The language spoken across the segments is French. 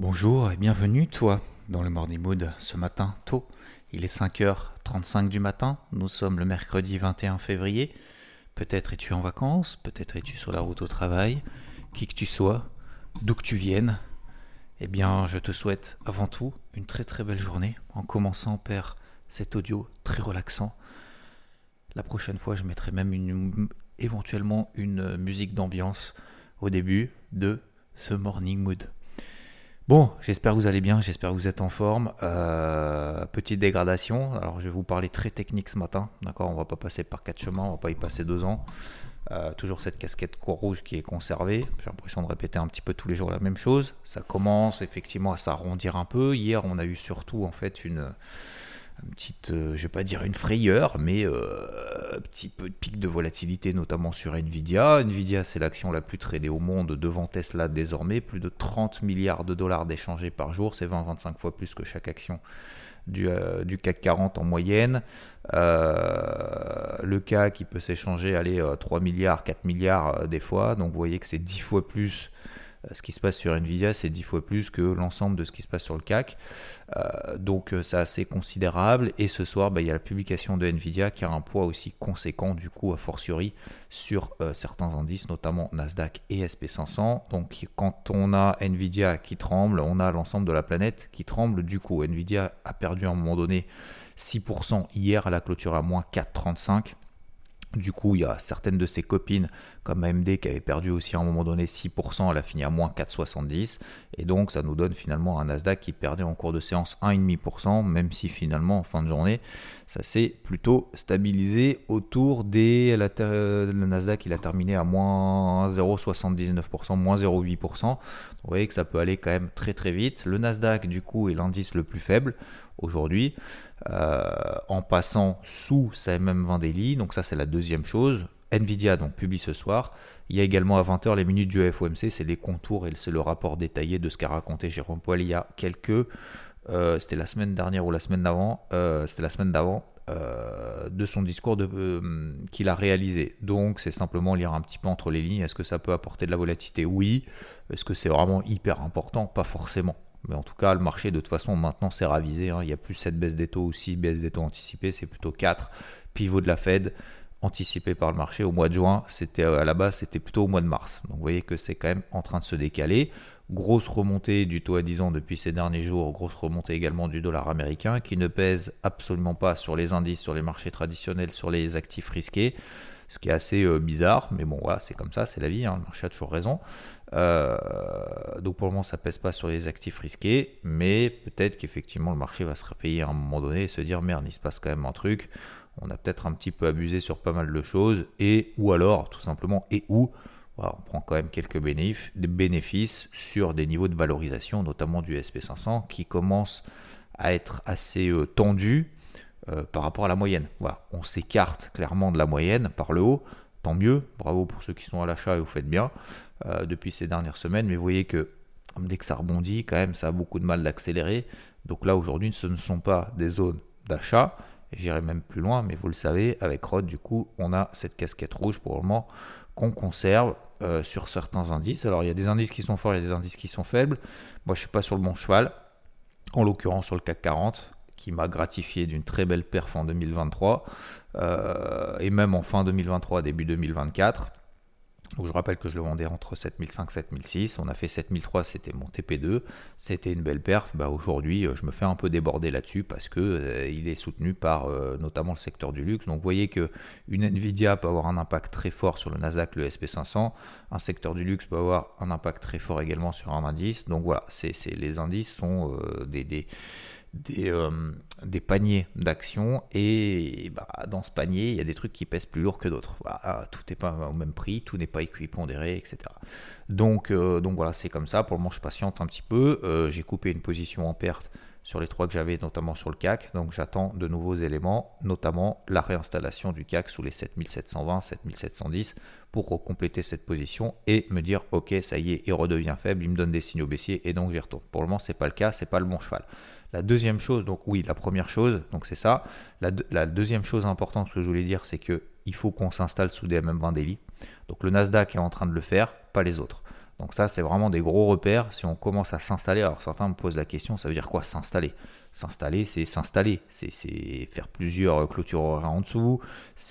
Bonjour et bienvenue toi dans le Morning Mood ce matin tôt. Il est 5h35 du matin, nous sommes le mercredi 21 février. Peut-être es-tu en vacances, peut-être es-tu sur la route au travail, qui que tu sois, d'où que tu viennes. Eh bien, je te souhaite avant tout une très très belle journée en commençant par cet audio très relaxant. La prochaine fois, je mettrai même une, éventuellement une musique d'ambiance au début de ce morning mood. Bon, j'espère que vous allez bien, j'espère que vous êtes en forme. Euh, petite dégradation, alors je vais vous parler très technique ce matin, d'accord? On va pas passer par quatre chemins, on va pas y passer deux ans. Euh, toujours cette casquette court rouge qui est conservée. J'ai l'impression de répéter un petit peu tous les jours la même chose. Ça commence effectivement à s'arrondir un peu. Hier, on a eu surtout en fait une, petite, euh, je vais pas dire une frayeur, mais euh, petit peu de pic de volatilité, notamment sur Nvidia. Nvidia, c'est l'action la plus tradée au monde devant Tesla désormais. Plus de 30 milliards de dollars d'échangés par jour. C'est 20-25 fois plus que chaque action du, euh, du, CAC 40 en moyenne. le CAC qui peut s'échanger, aller 3 milliards, 4 milliards des fois. Donc vous voyez que c'est 10 fois plus euh, ce qui se passe sur Nvidia, c'est 10 fois plus que l'ensemble de ce qui se passe sur le CAC. Euh, donc euh, c'est assez considérable. Et ce soir, bah, il y a la publication de Nvidia qui a un poids aussi conséquent, du coup, a fortiori, sur certains indices, notamment Nasdaq et SP500. Donc quand on a Nvidia qui tremble, on a l'ensemble de la planète qui tremble. Du coup, Nvidia a perdu à un moment donné 6% hier à la clôture à moins 4,35. Du coup, il y a certaines de ses copines comme AMD qui avait perdu aussi à un moment donné 6%, elle a fini à moins 4,70. Et donc, ça nous donne finalement un Nasdaq qui perdait en cours de séance 1,5%, même si finalement, en fin de journée, ça s'est plutôt stabilisé autour des. Le Nasdaq, il a terminé à moins 0,79%, moins 0,8%. Vous voyez que ça peut aller quand même très très vite. Le Nasdaq, du coup, est l'indice le plus faible aujourd'hui, euh, en passant sous sa MM20 daily. Donc ça, c'est la deuxième chose. Nvidia donc publie ce soir. Il y a également à 20h les minutes du FOMC, c'est les contours et c'est le rapport détaillé de ce qu'a raconté Jérôme Poil il y a quelques. Euh, c'était la semaine dernière ou la semaine d'avant. Euh, c'était la semaine d'avant. de son discours qu'il a réalisé. Donc c'est simplement lire un petit peu entre les lignes. Est-ce que ça peut apporter de la volatilité? Oui. Est-ce que c'est vraiment hyper important? Pas forcément. Mais en tout cas, le marché, de toute façon, maintenant, s'est ravisé. Hein. Il n'y a plus cette baisse des taux aussi, baisse des taux anticipés, c'est plutôt 4. Pivot de la Fed, anticipé par le marché au mois de juin. C'était euh, à la base, c'était plutôt au mois de mars. Donc vous voyez que c'est quand même en train de se décaler. Grosse remontée du taux à 10 ans depuis ces derniers jours, grosse remontée également du dollar américain qui ne pèse absolument pas sur les indices, sur les marchés traditionnels, sur les actifs risqués ce qui est assez euh, bizarre, mais bon, voilà, c'est comme ça, c'est la vie, hein, le marché a toujours raison. Euh, donc pour le moment, ça pèse pas sur les actifs risqués, mais peut-être qu'effectivement le marché va se repayer à un moment donné et se dire merde, il se passe quand même un truc. On a peut-être un petit peu abusé sur pas mal de choses, et ou alors tout simplement, et où on prend quand même quelques bénéfices sur des niveaux de valorisation, notamment du SP500, qui commence à être assez euh, tendu euh, par rapport à la moyenne. Voilà, on s'écarte clairement de la moyenne par le haut, tant mieux, bravo pour ceux qui sont à l'achat et vous faites bien euh, depuis ces dernières semaines, mais vous voyez que dès que ça rebondit, quand même, ça a beaucoup de mal d'accélérer. Donc là, aujourd'hui, ce ne sont pas des zones d'achat, j'irai même plus loin, mais vous le savez, avec Rod, du coup, on a cette casquette rouge pour le moment qu'on conserve euh, sur certains indices. Alors, il y a des indices qui sont forts, il y a des indices qui sont faibles. Moi, je ne suis pas sur le bon cheval, en l'occurrence sur le CAC 40 qui m'a gratifié d'une très belle perf en 2023 euh, et même en fin 2023, début 2024. Donc je rappelle que je le vendais entre 7005 et 7006. On a fait 7003, c'était mon TP2. C'était une belle perf. Bah, Aujourd'hui, euh, je me fais un peu déborder là-dessus parce que euh, il est soutenu par notamment le secteur du luxe. Donc vous voyez que une Nvidia peut avoir un impact très fort sur le Nasdaq, le SP500. Un secteur du luxe peut avoir un impact très fort également sur un indice. Donc voilà, c'est les indices sont des des, euh, des paniers d'actions et bah, dans ce panier, il y a des trucs qui pèsent plus lourd que d'autres. Voilà, tout n'est pas au même prix, tout n'est pas équipondéré, etc. Donc, euh, donc voilà, c'est comme ça. Pour le moment, je patiente un petit peu. Euh, j'ai coupé une position en perte sur les trois que j'avais, notamment sur le CAC. Donc j'attends de nouveaux éléments, notamment la réinstallation du CAC sous les 7720, 7710 pour compléter cette position et me dire ok ça y est il redevient faible il me donne des signaux baissiers et donc j'y retourne pour le moment c'est pas le cas c'est pas le bon cheval la deuxième chose, donc oui, la première chose, donc c'est ça. La, deuxième chose importante que je voulais dire, c'est que il faut qu'on s'installe sous des MM20 daily. Donc le Nasdaq est en train de le faire, pas les autres. Donc ça, c'est vraiment des gros repères. Si on commence à s'installer, alors certains me posent la question, ça veut dire quoi s'installer? S'installer, c'est s'installer, c'est faire plusieurs clôtures horaires en dessous.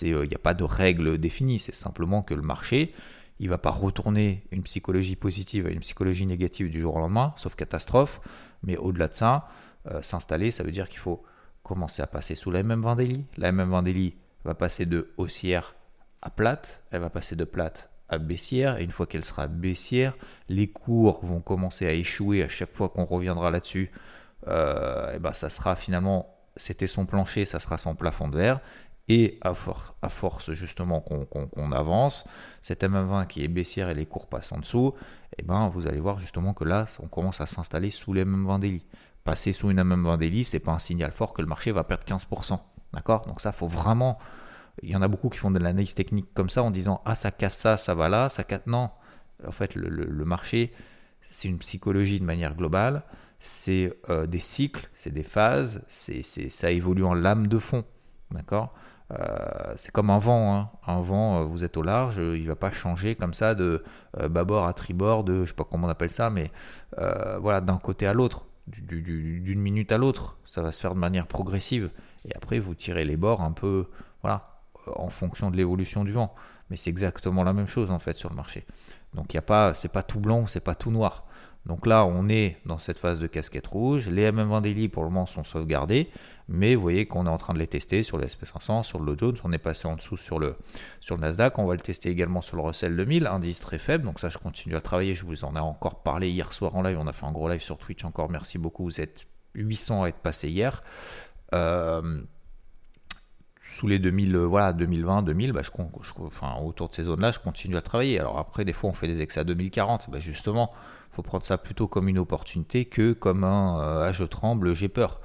Il n'y a pas de règle définie, c'est simplement que le marché, il va pas retourner une psychologie positive à une psychologie négative du jour au lendemain, sauf catastrophe. Mais au-delà de ça, euh, s'installer, ça veut dire qu'il faut commencer à passer sous la MM Vendélie. La MM Vendélie va passer de haussière à plate, elle va passer de plate à baissière, et une fois qu'elle sera baissière, les cours vont commencer à échouer à chaque fois qu'on reviendra là-dessus. Euh, et ben ça sera finalement, c'était son plancher, ça sera son plafond de verre, et à, à force justement qu'on avance, cette MM20 qui est baissière et les cours passent en dessous, et ben vous allez voir justement que là, on commence à s'installer sous les MM20 daily passer sous une MM Vendélie, c'est pas un signal fort que le marché va perdre 15%. D'accord? Donc ça, faut vraiment. Il y en a beaucoup qui font de l'analyse technique comme ça en disant Ah, ça casse ça, ça va là, ça casse. Non. En fait, le, marché, c'est une psychologie de manière globale. C'est euh, des cycles, c'est des phases, c'est, ça évolue en lame de fond. D'accord? Euh, c'est comme un vent. Hein. Un vent, euh, vous êtes au large, il va pas changer comme ça de bâbord à tribord, de je sais pas comment on appelle ça, mais voilà, d'un côté à l'autre d'une minute à l'autre. Ça va se faire de manière progressive. Et après, vous tirez les bords un peu, voilà, en fonction de l'évolution du vent. Mais c'est exactement la même chose en fait sur le marché. Donc il y a pas, c'est pas tout blanc, c'est pas tout noir. Donc là, on est dans cette phase de casquette rouge. Les MM20 Daily pour le moment sont sauvegardés, mais vous voyez qu'on est en train de les tester sur le SP500, sur le Dow Jones. On est passé en dessous sur le, Nasdaq. On va le tester également sur le Russell 2000, indice très faible. Donc ça, je continue à travailler. Je vous en ai encore parlé hier soir en live. On a fait un gros live sur Twitch encore. Merci beaucoup. Vous êtes 800 à être passé hier. Euh, sous les 2000, euh, voilà, 2020, 2000, bah, enfin, autour de ces zones-là, je continue à travailler. Alors après, des fois, on fait des excès à 2040. Bah, justement, faut prendre ça plutôt comme une opportunité que comme un euh, ah, je tremble, j'ai peur.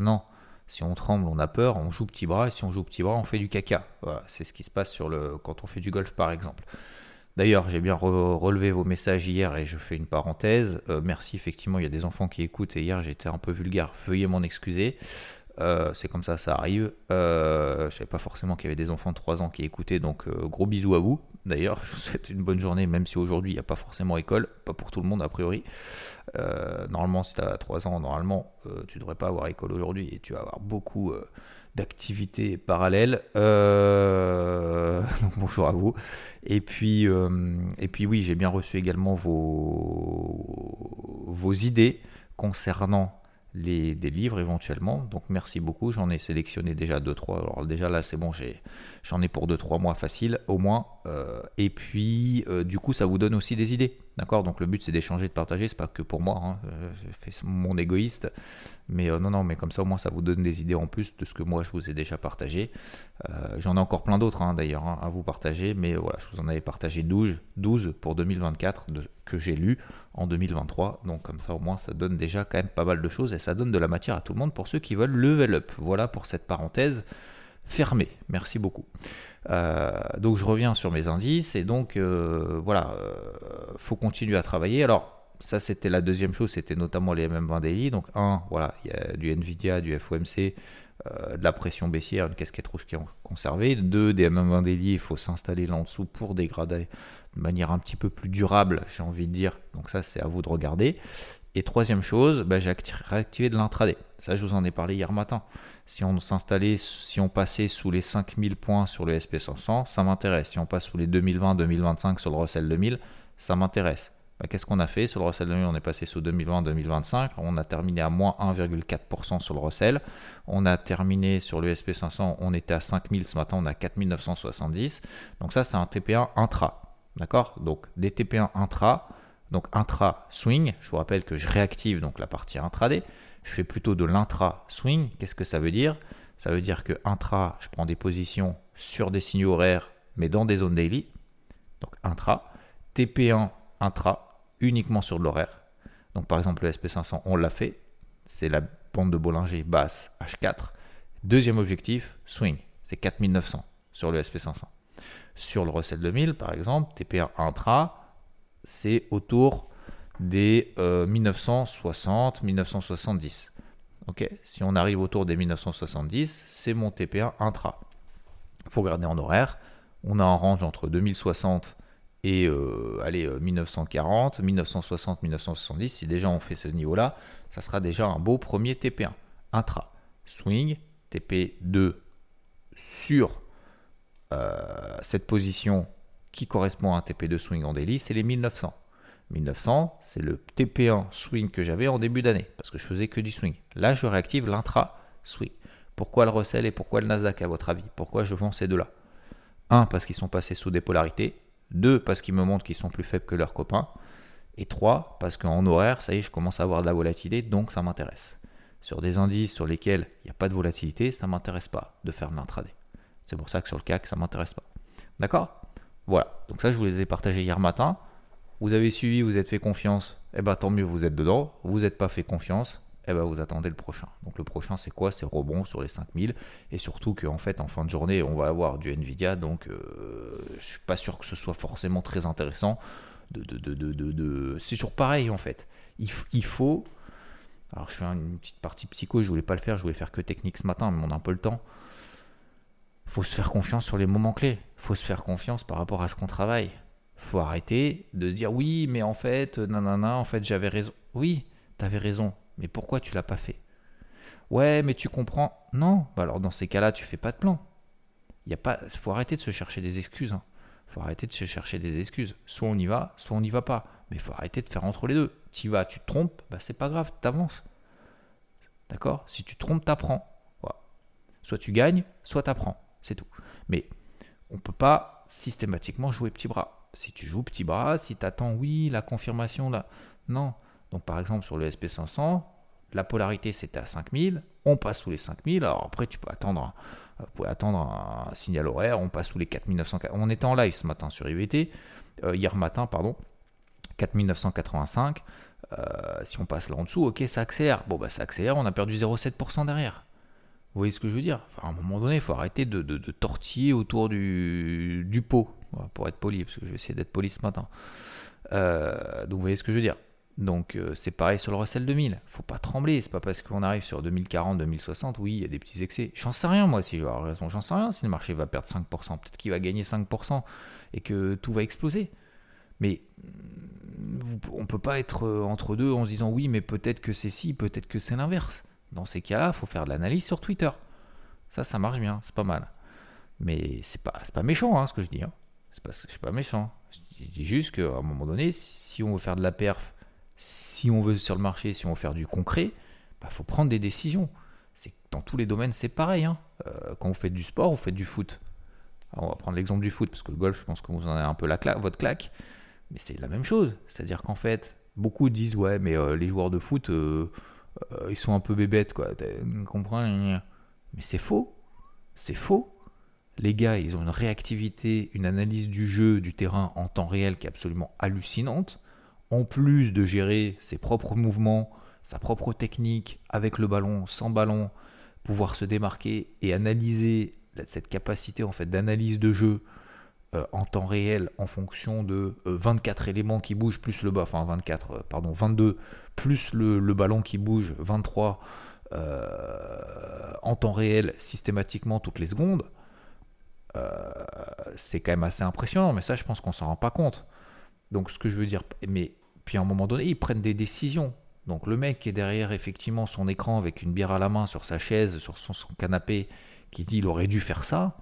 Non. Si on tremble, on a peur, on joue petit bras, et si on joue petit bras, on fait du caca. C'est ce qui se passe quand on fait du golf, par exemple. D'ailleurs, j'ai bien relevé vos messages hier et je fais une parenthèse. Euh, merci, effectivement, il y a des enfants qui écoutent et hier j'étais un peu vulgaire. Veuillez m'en excuser. Euh, c'est comme ça, ça arrive. Euh, je savais pas forcément qu'il y avait des enfants de 3 ans qui écoutaient, donc gros bisous à vous. D'ailleurs, je vous souhaite une bonne journée, même si aujourd'hui il n'y a pas forcément école, pas pour tout le monde a priori. Euh, normalement, si tu as 3 ans, normalement, euh, tu devrais pas avoir école aujourd'hui et tu vas avoir beaucoup euh, d'activités parallèles. donc bonjour à vous. Et puis, et puis oui, j'ai bien reçu également vos, vos idées concernant les, des livres éventuellement. Donc merci beaucoup, j'en ai sélectionné déjà 2-3. Alors déjà là c'est bon, j'en ai, pour 2-3 mois facile au moins. Euh, et puis euh, du coup ça vous donne aussi des idées. D'accord Donc le but c'est d'échanger, de partager, c'est pas que pour moi, hein. euh, mon égoïste. Mais non, non, mais comme ça au moins ça vous donne des idées en plus de ce que moi je vous ai déjà partagé. J'en ai encore plein d'autres hein, d'ailleurs hein, à vous partager, mais voilà, je vous en avais partagé 12, 12 pour 2024 de, que j'ai lu en 2023. Donc comme ça au moins ça donne déjà quand même pas mal de choses et ça donne de la matière à tout le monde pour ceux qui veulent level up. Voilà pour cette parenthèse fermée. Merci beaucoup. Euh, donc je reviens sur mes indices et donc euh, voilà, euh, faut continuer à travailler. Alors ça c'était la deuxième chose, c'était notamment les MM20 daily. Donc un, voilà, il y a du Nvidia, du FOMC, de la pression baissière, une casquette rouge qui est conservée. Deux, des MM20 daily, il faut s'installer là en dessous pour dégrader de manière un petit peu plus durable, j'ai envie de dire. Donc ça, c'est à vous de regarder. Et troisième chose, bah, j'ai réactivé de l'intraday. Ça, je vous en ai parlé hier matin. Si on s'installait, si on passait sous les 5000 points sur le SP500, ça m'intéresse. Si on passe sous les 2020-2025 sur le Russell 2000, ça m'intéresse. Bah, qu'est-ce qu'on a fait? Sur le Russell 2000, on est passé sous 2020-2025. On a terminé à moins 1,4% sur le Russell. On a terminé sur le SP500, on était à 5000. Ce matin, on a 4970. Donc ça, c'est un TP1 intra. D'accord? Donc des TP1 intra, donc intra swing, je vous rappelle que je réactive donc la partie intraday, je fais plutôt de l'intra-swing. Qu'est-ce que ça veut dire? Ça veut dire que intra, je prends des positions sur des signaux horaires, mais dans des zones daily. Donc intra. TP1 intra, uniquement sur de l'horaire. Donc par exemple le SP500, on l'a fait. C'est la bande de Bollinger basse H4. Deuxième objectif, swing. C'est 4900 sur le SP500. Sur le Russell 2000, par exemple, TP1 intra, c'est autour des 1960, euh, 1970. Ok, si on arrive autour des 1970, c'est mon TP1 intra. Il faut regarder en horaire. On a un range entre 2060 et euh, allez, 1940, 1960, 1970. Si déjà on fait ce niveau-là, ça sera déjà un beau premier TP1 intra. Swing, TP2 sur euh, cette position qui correspond à un TP2 swing en daily, c'est les 1900. 1900, c'est le TP1 swing que j'avais en début d'année, parce que je faisais que du swing. Là, je réactive l'intra swing. Pourquoi le Russell et pourquoi le Nasdaq, à votre avis? Pourquoi je vends ces deux-là? 1. Parce qu'ils sont passés sous des polarités. 2. Parce qu'ils me montrent qu'ils sont plus faibles que leurs copains. Et 3. Parce qu'en horaire, ça y est, je commence à avoir de la volatilité, donc ça m'intéresse. Sur des indices sur lesquels il n'y a pas de volatilité, ça ne m'intéresse pas de faire de l'intraday. C'est pour ça que sur le CAC, ça ne m'intéresse pas. D'accord? Voilà. Donc ça, je vous les ai partagés hier matin. Vous avez suivi, vous êtes fait confiance, eh ben tant mieux, vous êtes dedans. Vous n'êtes pas fait confiance, eh ben vous attendez le prochain. Donc le prochain, c'est quoi? C'est rebond sur les 5000. Et surtout qu'en fait, en fin de journée, on va avoir du Nvidia. Donc euh, je suis pas sûr que ce soit forcément très intéressant. De, de, de, de C'est toujours pareil en fait. Il, il, faut. Alors je fais une petite partie psycho, je voulais pas le faire, je voulais faire que technique ce matin, mais on a un peu le temps. Faut se faire confiance sur les moments clés. faut se faire confiance par rapport à ce qu'on travaille faut arrêter de se dire oui, mais en fait, nanana, en fait, j'avais raison. Oui, t'avais raison, mais pourquoi tu l'as pas fait? Ouais, mais tu comprends. Non, bah alors dans ces cas-là, tu fais pas de plan. Il y pas, faut arrêter de se chercher des excuses. Hein. Faut arrêter de se chercher des excuses. Soit on y va, soit on n'y va pas. Mais faut arrêter de faire entre les deux. Tu vas, tu te trompes, bah c'est pas grave, t'avances. D'accord? Si tu te trompes, t'apprends. Voilà. Soit tu gagnes, soit t'apprends. C'est tout. Mais on peut pas systématiquement jouer petit bras. Si tu joues petit bras, si tu attends, oui, la confirmation, là. Non. Donc par exemple sur le SP500, la polarité c'était à 5000, on passe sous les 5000, alors après tu peux attendre, vous pouvez attendre un signal horaire, on passe sous les 4900, on était en live ce matin sur IVT, euh, hier matin, pardon, 4985, euh, si on passe là en dessous, ok ça accélère, bon bah ça accélère, on a perdu 0,7% derrière. Vous voyez ce que je veux dire? À un moment donné, il faut arrêter de, tortiller autour du, du pot, pour être poli, parce que je vais essayer d'être poli ce matin. Euh, donc vous voyez ce que je veux dire? Donc euh, c'est pareil sur le Russell 2000. Faut pas trembler. C'est pas parce qu'on arrive sur 2040, 2060, oui, il y a des petits excès. J'en sais rien moi si avoir raison. J'en sais rien si le marché va perdre 5%. Peut-être qu'il va gagner 5% et que tout va exploser. Mais on peut pas être euh, entre deux en se disant oui, mais peut-être que c'est ci, peut-être que c'est l'inverse. Dans ces cas-là, il faut faire de l'analyse sur Twitter. Ça, ça marche bien, c'est pas mal. Mais c'est pas, pas méchant hein, ce que je dis. Hein. C'est pas, je suis pas méchant. Je dis juste qu'à un moment donné, si on veut faire de la perf, si on veut sur le marché, si on veut faire du concret, il bah, faut prendre des décisions. C'est dans tous les domaines, c'est pareil. Hein. Euh, quand vous faites du sport, vous faites du foot. on va prendre l'exemple du foot, parce que le golf, je pense que vous en avez un peu la votre claque. Mais c'est la même chose. C'est-à-dire qu'en fait, beaucoup disent ouais, mais euh, les joueurs de foot, euh, euh, ils sont un peu bébêtes, quoi. Tu comprends Mais c'est faux. C'est faux. Les gars, ils ont une réactivité, une analyse du jeu, du terrain en temps réel qui est absolument hallucinante. En plus de gérer ses propres mouvements, sa propre technique avec le ballon, sans ballon, pouvoir se démarquer et analyser cette capacité en fait d'analyse de jeu en temps réel en fonction de 24 euh, éléments qui bougent plus le bas, enfin 24, euh, pardon, 22 plus le, ballon qui bouge, 23 en temps réel systématiquement toutes les secondes, c'est quand même assez impressionnant, mais ça je pense qu'on s'en rend pas compte. Donc ce que je veux dire, mais puis à un moment donné, ils prennent des décisions. Donc le mec qui est derrière effectivement son écran avec une bière à la main sur sa chaise, sur son, son canapé, qui dit il aurait dû faire ça,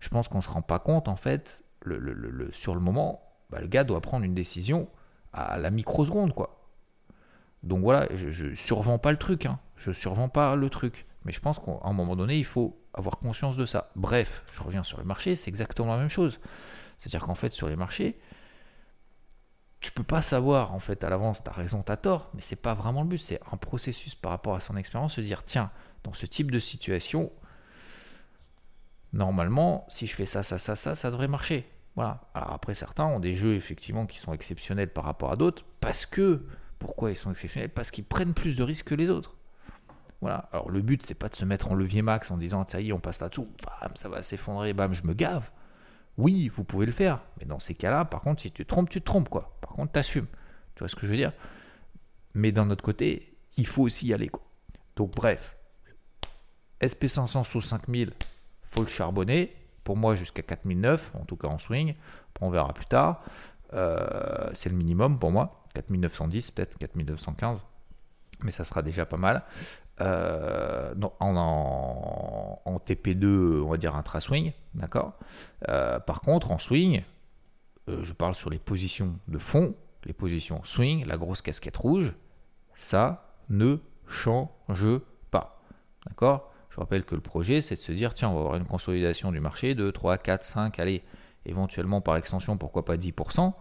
je pense qu'on ne se rend pas compte, en fait, le, sur le moment, bah, le gars doit prendre une décision à la microseconde, quoi. Donc voilà, je, ne survends pas le truc, hein. je survends pas le truc. Mais je pense qu'à un moment donné, il faut avoir conscience de ça. Bref, je reviens sur le marché, c'est exactement la même chose. C'est-à-dire qu'en fait, sur les marchés, tu peux pas savoir en fait à l'avance, tu as raison, tu as tort, mais c'est pas vraiment le but, c'est un processus par rapport à son expérience, se dire tiens, dans ce type de situation, normalement, si je fais ça, ça, ça, ça, ça devrait marcher. Voilà. Alors après, certains ont des jeux effectivement qui sont exceptionnels par rapport à d'autres, parce que, pourquoi ils sont exceptionnels? Parce qu'ils prennent plus de risques que les autres. Voilà. Alors le but, c'est pas de se mettre en levier max en disant ça y est, on passe là-dessous, bam, ça va s'effondrer, bam, je me gave. Oui, vous pouvez le faire, mais dans ces cas-là, par contre, si tu te trompes, tu te trompes quoi. Par contre, t'assumes. Tu vois ce que je veux dire? Mais d'un autre côté, il faut aussi y aller quoi. Donc bref, SP500 sous 5000, faut le charbonner. Pour moi, jusqu'à 4009, en tout cas en swing. on verra plus tard. Euh, c'est le minimum pour moi. 4910, peut-être 4915. Mais ça sera déjà pas mal. Euh, en, en, TP2, on va dire intra-swing, d'accord? Euh, Par contre, en swing, je parle sur les positions de fond, les positions swing, la grosse casquette rouge, ça ne change pas, d'accord? Je rappelle que le projet, c'est de se dire, tiens, on va avoir une consolidation du marché de 3, 4, 5, allez, éventuellement par extension, pourquoi pas 10%,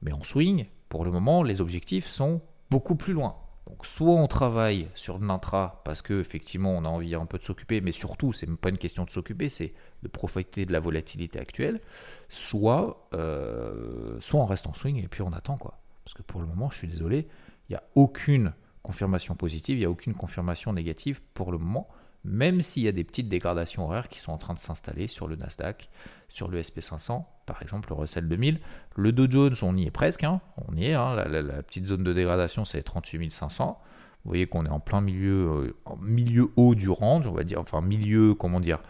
mais en swing, pour le moment, les objectifs sont beaucoup plus loin. Donc soit on travaille sur l'intra parce que effectivement on a envie un peu de s'occuper, mais surtout c'est même pas une question de s'occuper, c'est de profiter de la volatilité actuelle, soit, euh, soit on reste en swing et puis on attend quoi. Parce que pour le moment, je suis désolé, il n'y a aucune confirmation positive, il n'y a aucune confirmation négative pour le moment même s'il y a des petites dégradations horaires qui sont en train de s'installer sur le Nasdaq, sur le SP500, par exemple le Russell 2000. Le Dow Jones, on y est presque, hein. on y est, hein. la, petite zone de dégradation c'est 38 500. Vous voyez qu'on est en plein milieu, euh, milieu haut du range, on va dire, enfin milieu, comment dire,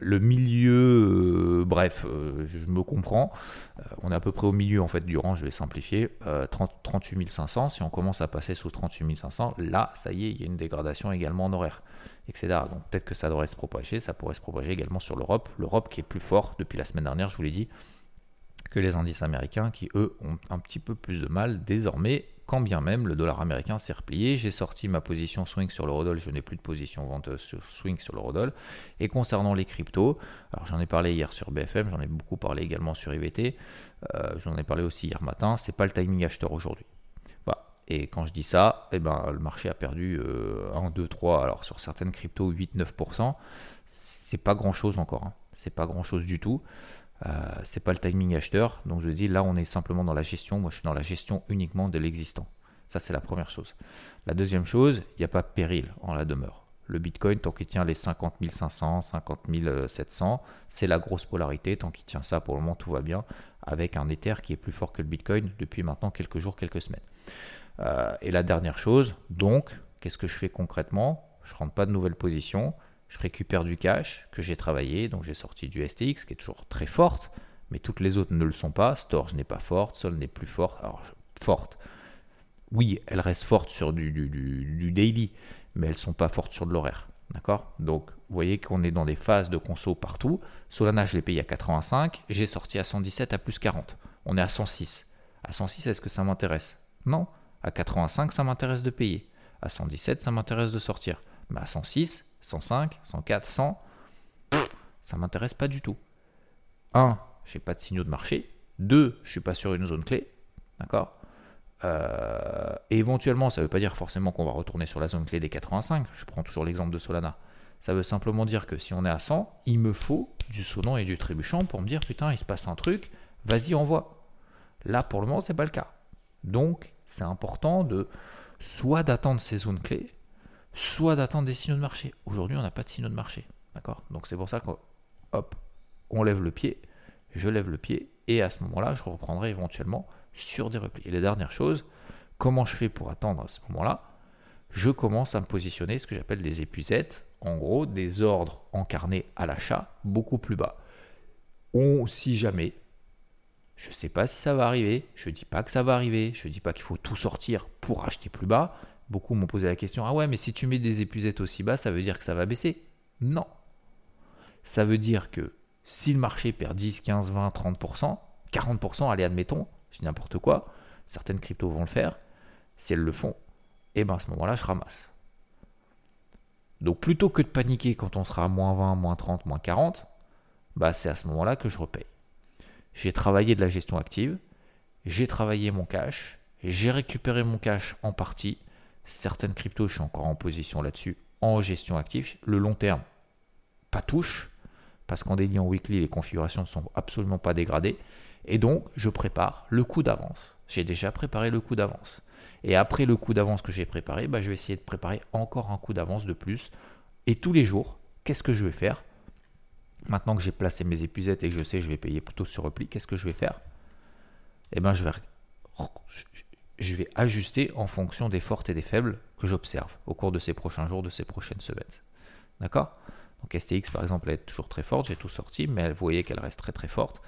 le milieu, euh, bref, euh, je me comprends. on est à peu près au milieu en fait du rang, je vais simplifier. 38 500, si on commence à passer sous 38 500, là, ça y est, il y a une dégradation également en horaire, etc. Donc peut-être que ça devrait se propager, ça pourrait se propager également sur l'Europe. L'Europe qui est plus fort depuis la semaine dernière, je vous l'ai dit, que les indices américains qui, eux, ont un petit peu plus de mal désormais bien même le dollar américain s'est replié. J'ai sorti ma position swing sur l'eurodoll, je n'ai plus de position vente sur swing sur l'eurodoll. Et concernant les cryptos, alors j'en ai parlé hier sur BFM, j'en ai beaucoup parlé également sur IVT, euh, j'en ai parlé aussi hier matin, c'est pas le timing acheteur aujourd'hui. Et quand je dis ça, eh ben, le marché a perdu 1, 2, 3, alors sur certaines cryptos 8-9%, c'est pas grand chose encore, hein. c'est pas grand chose du tout. Euh, c'est pas le timing acheteur. Donc je dis là on est simplement dans la gestion. Moi je suis dans la gestion uniquement de l'existant. Ça c'est la première chose. La deuxième chose, il n'y a pas de péril en la demeure. Le Bitcoin, tant qu'il tient les 50 500, 50 700, c'est la grosse polarité. Tant qu'il tient ça, pour le moment, tout va bien. Avec un Ether qui est plus fort que le Bitcoin depuis maintenant quelques jours, quelques semaines. Euh, et la dernière chose, donc, qu'est-ce que je fais concrètement? Je ne rentre pas de nouvelles positions je récupère du cash que j'ai travaillé, donc j'ai sorti du STX qui est toujours très forte, mais toutes les autres ne le sont pas. Storage n'est pas forte, Sol n'est plus forte. Alors, forte, oui, elle reste forte sur du, daily, mais elles ne sont pas fortes sur de l'horaire. D'accord? Donc, vous voyez qu'on est dans des phases de conso partout. Solana, je l'ai payé à 85, j'ai sorti à 117 à plus 40. On est à 106. À 106, est-ce que ça m'intéresse? Non. À 85, ça m'intéresse de payer. À 117, ça m'intéresse de sortir. Mais à 106, 105, 104, 100, ça m'intéresse pas du tout. 1, j'ai pas de signaux de marché. 2, je suis pas sur une zone clé. D'accord? Euh, éventuellement, ça veut pas dire forcément qu'on va retourner sur la zone clé des 85. Je prends toujours l'exemple de Solana. Ça veut simplement dire que si on est à 100, il me faut du sonnant et du trébuchant pour me dire putain, il se passe un truc, vas-y, envoie. Là, pour le moment, c'est pas le cas. Donc, c'est important de soit d'attendre ces zones clés, soit d'attendre des signaux de marché. Aujourd'hui, on n'a pas de signaux de marché. D'accord? Donc c'est pour ça qu'on on lève le pied, je lève le pied, et à ce moment-là, je reprendrai éventuellement sur des replis. Et la dernière chose, comment je fais pour attendre à ce moment-là? Je commence à me positionner ce que j'appelle des épuisettes, en gros des ordres encarnés à l'achat beaucoup plus bas. On, si jamais, je ne sais pas si ça va arriver, je ne dis pas que ça va arriver, je ne dis pas qu'il faut tout sortir pour acheter plus bas, Beaucoup m'ont posé la question, ah ouais, mais si tu mets des épuisettes aussi bas, ça veut dire que ça va baisser? Non. Ça veut dire que si le marché perd 10, 15, 20, 30%, 40%, allez, admettons, je dis n'importe quoi, certaines cryptos vont le faire, si elles le font, et eh bien à ce moment-là, je ramasse. Donc plutôt que de paniquer quand on sera à moins 20, moins 30, moins 40, bah c'est à ce moment-là que je repaye. J'ai travaillé de la gestion active, j'ai travaillé mon cash, j'ai récupéré mon cash en partie. Certaines cryptos, je suis encore en position là-dessus, en gestion active. Le long terme, pas touche, parce qu'en en weekly, les configurations ne sont absolument pas dégradées. Et donc, je prépare le coup d'avance. J'ai déjà préparé le coup d'avance. Et après le coup d'avance que j'ai préparé, bah, je vais essayer de préparer encore un coup d'avance de plus. Et tous les jours, qu'est-ce que je vais faire? Maintenant que j'ai placé mes épuisettes et que je sais que je vais payer plutôt sur repli, qu'est-ce que je vais faire? Eh bien, je vais, je vais ajuster en fonction des fortes et des faibles que j'observe au cours de ces prochains jours, de ces prochaines semaines. D'accord? Donc STX, par exemple, elle est toujours très forte, j'ai tout sorti, mais vous voyez qu'elle reste très très forte.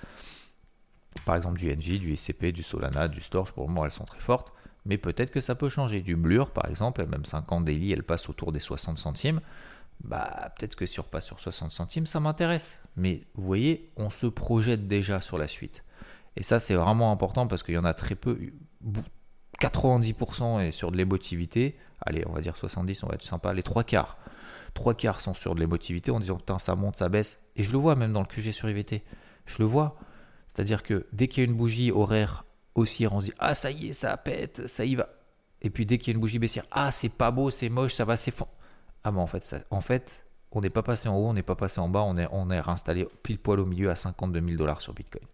Par exemple, du NG, du SCP, du Solana, du Storch, pour le moment, elles sont très fortes. Mais peut-être que ça peut changer. Du Blur, par exemple, même 50 daily, elle passe autour des 60 centimes bah peut-être que si on repasse sur 60 centimes, ça m'intéresse. Mais vous voyez, on se projette déjà sur la suite. Et ça, c'est vraiment important parce qu'il y en a très peu. 90% est sur de l'émotivité. Allez, on va dire 70, on va être sympa. Les trois quarts. Trois quarts sont sur de l'émotivité en disant putain, ça monte, ça baisse. Et je le vois même dans le QG sur IVT. Je le vois. C'est-à-dire que dès qu'il y a une bougie horaire haussière, on se dit ah, ça y est, ça pète, ça y va. Et puis dès qu'il y a une bougie baissière, ah, c'est pas beau, c'est moche, ça va s'effondrer ah en fait, en fait on n'est pas passé en haut, on n'est pas passé en bas, on est, on est réinstallé pile poil au milieu à 52 000 dollars sur Bitcoin.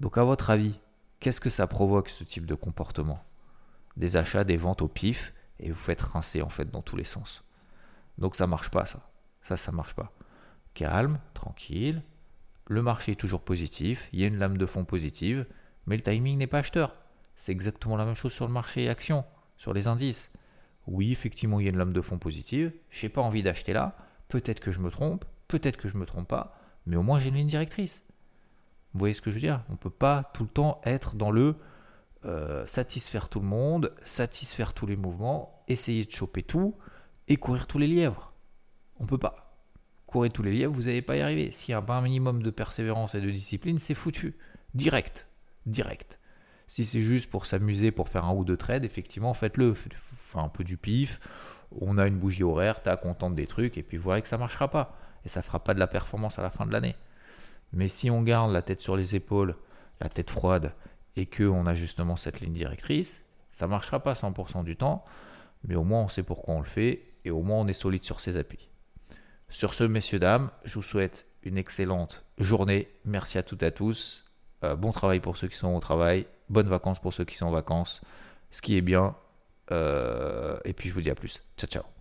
Donc à votre avis, qu'est-ce que ça provoque ce type de comportement? Des achats, des ventes au pif, et vous faites rincer en fait dans tous les sens. Donc ça marche pas ça. Ça, ça marche pas. Calme, tranquille. Le marché est toujours positif, il y a une lame de fond positive, mais le timing n'est pas acheteur. C'est exactement la même chose sur le marché action, sur les indices oui, effectivement, il y a une lame de fond positive, je n'ai pas envie d'acheter là, peut-être que je me trompe, peut-être que je ne me trompe pas, mais au moins j'ai une ligne directrice. Vous voyez ce que je veux dire? On ne peut pas tout le temps être dans le euh, satisfaire tout le monde, satisfaire tous les mouvements, essayer de choper tout et courir tous les lièvres. On ne peut pas. Courir tous les lièvres, vous n'allez pas y arriver. S'il y a un minimum de persévérance et de discipline, c'est foutu. Direct. Direct. Si c'est juste pour s'amuser, pour faire un ou deux trades, effectivement, faites-le. Faites un peu du pif. On a une bougie horaire, tac, on tente des trucs, et puis vous verrez que ça ne marchera pas. Et ça ne fera pas de la performance à la fin de l'année. Mais si on garde la tête sur les épaules, la tête froide, et qu'on a justement cette ligne directrice, ça ne marchera pas 100% du temps, mais au moins on sait pourquoi on le fait, et au moins on est solide sur ses appuis. Sur ce, messieurs, dames, je vous souhaite une excellente journée. Merci à toutes et à tous. Euh, bon travail pour ceux qui sont au travail. Bonnes vacances pour ceux qui sont en vacances. Ce qui est bien. Euh, et puis je vous dis à plus. Ciao, ciao.